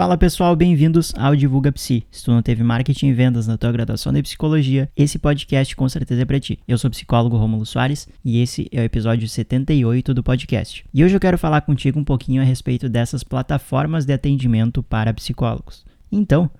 Fala pessoal, bem-vindos ao Divulga Psi. Se tu não teve marketing e vendas na tua graduação de psicologia, esse podcast com certeza é para ti. Eu sou o psicólogo Rômulo Soares e esse é o episódio 78 do podcast. E hoje eu quero falar contigo um pouquinho a respeito dessas plataformas de atendimento para psicólogos. Então,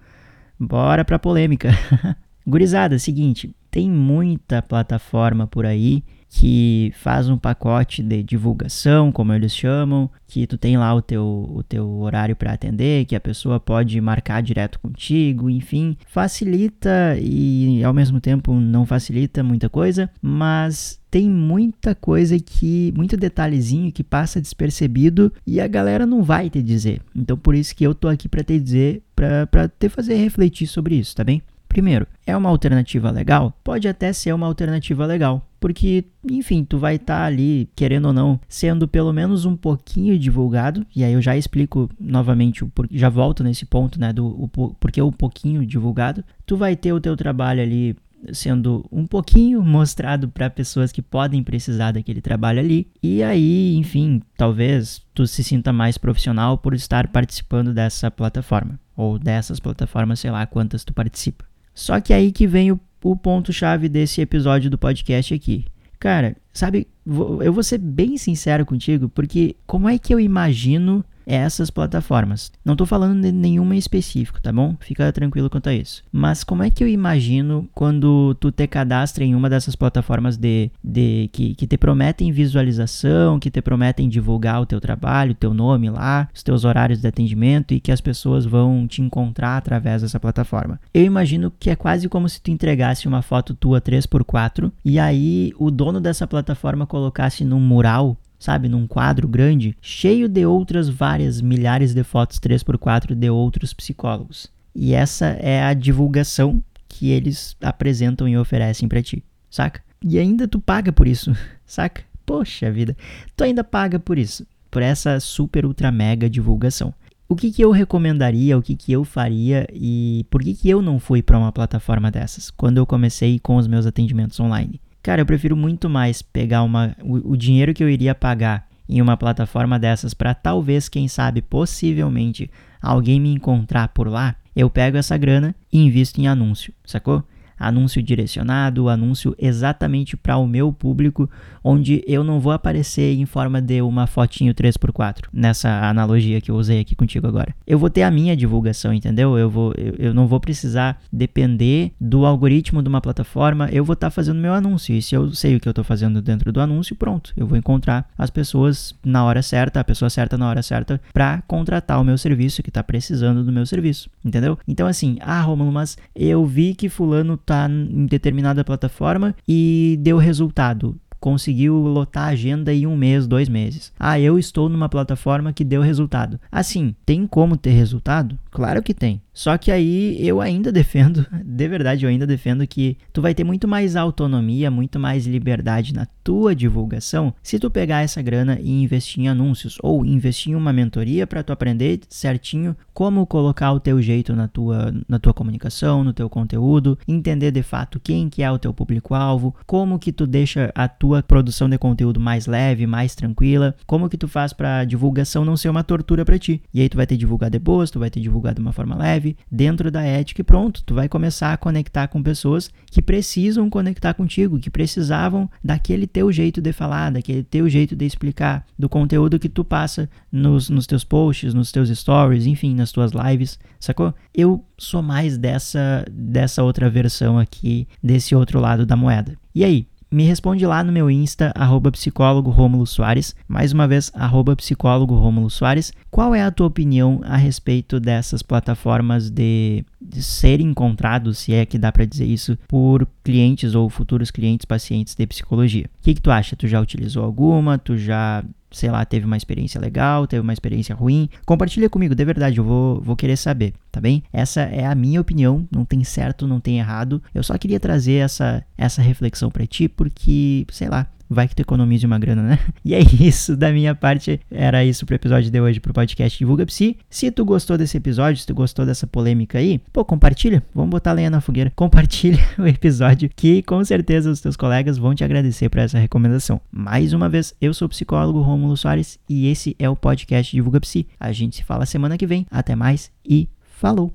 bora pra polêmica. Gurizada, seguinte, tem muita plataforma por aí que faz um pacote de divulgação, como eles chamam, que tu tem lá o teu, o teu horário para atender, que a pessoa pode marcar direto contigo, enfim, facilita e ao mesmo tempo não facilita muita coisa, mas tem muita coisa que, muito detalhezinho que passa despercebido e a galera não vai te dizer. Então por isso que eu tô aqui para te dizer, para te fazer refletir sobre isso, tá bem? Primeiro, é uma alternativa legal? Pode até ser uma alternativa legal, porque, enfim, tu vai estar tá ali, querendo ou não, sendo pelo menos um pouquinho divulgado, e aí eu já explico novamente, já volto nesse ponto, né, do o, porque um pouquinho divulgado, tu vai ter o teu trabalho ali sendo um pouquinho mostrado para pessoas que podem precisar daquele trabalho ali. E aí, enfim, talvez tu se sinta mais profissional por estar participando dessa plataforma ou dessas plataformas, sei lá quantas tu participa. Só que aí que vem o, o ponto-chave desse episódio do podcast aqui. Cara, sabe, eu vou ser bem sincero contigo, porque como é que eu imagino essas plataformas. Não estou falando de nenhuma em específico, tá bom? Fica tranquilo quanto a isso. Mas como é que eu imagino quando tu te cadastra em uma dessas plataformas de, de que, que te prometem visualização, que te prometem divulgar o teu trabalho, o teu nome lá, os teus horários de atendimento e que as pessoas vão te encontrar através dessa plataforma? Eu imagino que é quase como se tu entregasse uma foto tua 3x4 e aí o dono dessa plataforma colocasse num mural sabe, num quadro grande, cheio de outras várias milhares de fotos 3x4 de outros psicólogos. E essa é a divulgação que eles apresentam e oferecem para ti, saca? E ainda tu paga por isso, saca? Poxa vida, tu ainda paga por isso, por essa super ultra mega divulgação. O que, que eu recomendaria, o que, que eu faria e por que, que eu não fui para uma plataforma dessas quando eu comecei com os meus atendimentos online? Cara, eu prefiro muito mais pegar uma, o, o dinheiro que eu iria pagar em uma plataforma dessas para talvez, quem sabe, possivelmente alguém me encontrar por lá. Eu pego essa grana e invisto em anúncio, sacou? Anúncio direcionado, anúncio exatamente para o meu público, onde eu não vou aparecer em forma de uma fotinho 3x4, nessa analogia que eu usei aqui contigo agora. Eu vou ter a minha divulgação, entendeu? Eu, vou, eu, eu não vou precisar depender do algoritmo de uma plataforma, eu vou estar tá fazendo meu anúncio, e se eu sei o que eu estou fazendo dentro do anúncio, pronto, eu vou encontrar as pessoas na hora certa, a pessoa certa na hora certa, para contratar o meu serviço, que está precisando do meu serviço, entendeu? Então assim, ah, Romulo, mas eu vi que fulano tá em determinada plataforma e deu resultado conseguiu lotar a agenda em um mês, dois meses. Ah, eu estou numa plataforma que deu resultado. Assim, tem como ter resultado? Claro que tem. Só que aí eu ainda defendo, de verdade, eu ainda defendo que tu vai ter muito mais autonomia, muito mais liberdade na tua divulgação se tu pegar essa grana e investir em anúncios ou investir em uma mentoria para tu aprender certinho como colocar o teu jeito na tua, na tua comunicação, no teu conteúdo, entender de fato quem que é o teu público-alvo, como que tu deixa a tua produção de conteúdo mais leve, mais tranquila, como que tu faz para divulgação não ser uma tortura para ti. E aí tu vai ter divulgar de boas, tu vai ter divulgar de uma forma leve, leve, dentro da ética e pronto, tu vai começar a conectar com pessoas que precisam conectar contigo, que precisavam daquele teu jeito de falar, daquele teu jeito de explicar, do conteúdo que tu passa nos, nos teus posts, nos teus stories, enfim, nas tuas lives, sacou? Eu sou mais dessa, dessa outra versão aqui, desse outro lado da moeda. E aí, me responde lá no meu Insta, arroba psicólogo Rômulo Soares. Mais uma vez, arroba psicólogo Rômulo Soares. Qual é a tua opinião a respeito dessas plataformas de, de serem encontrados, se é que dá para dizer isso, por clientes ou futuros clientes, pacientes de psicologia? O que, que tu acha? Tu já utilizou alguma? Tu já sei lá, teve uma experiência legal, teve uma experiência ruim, compartilha comigo, de verdade, eu vou, vou querer saber, tá bem? Essa é a minha opinião, não tem certo, não tem errado. Eu só queria trazer essa, essa reflexão para ti, porque, sei lá, vai que tu economize uma grana, né? E é isso, da minha parte, era isso pro episódio de hoje pro podcast Divulga Psi. Se tu gostou desse episódio, se tu gostou dessa polêmica aí, pô, compartilha, vamos botar lenha na fogueira. Compartilha o episódio que com certeza os teus colegas vão te agradecer por essa recomendação. Mais uma vez, eu sou o psicólogo Romulo Romulo Soares e esse é o podcast Divulga Psi. A gente se fala semana que vem. Até mais e falou!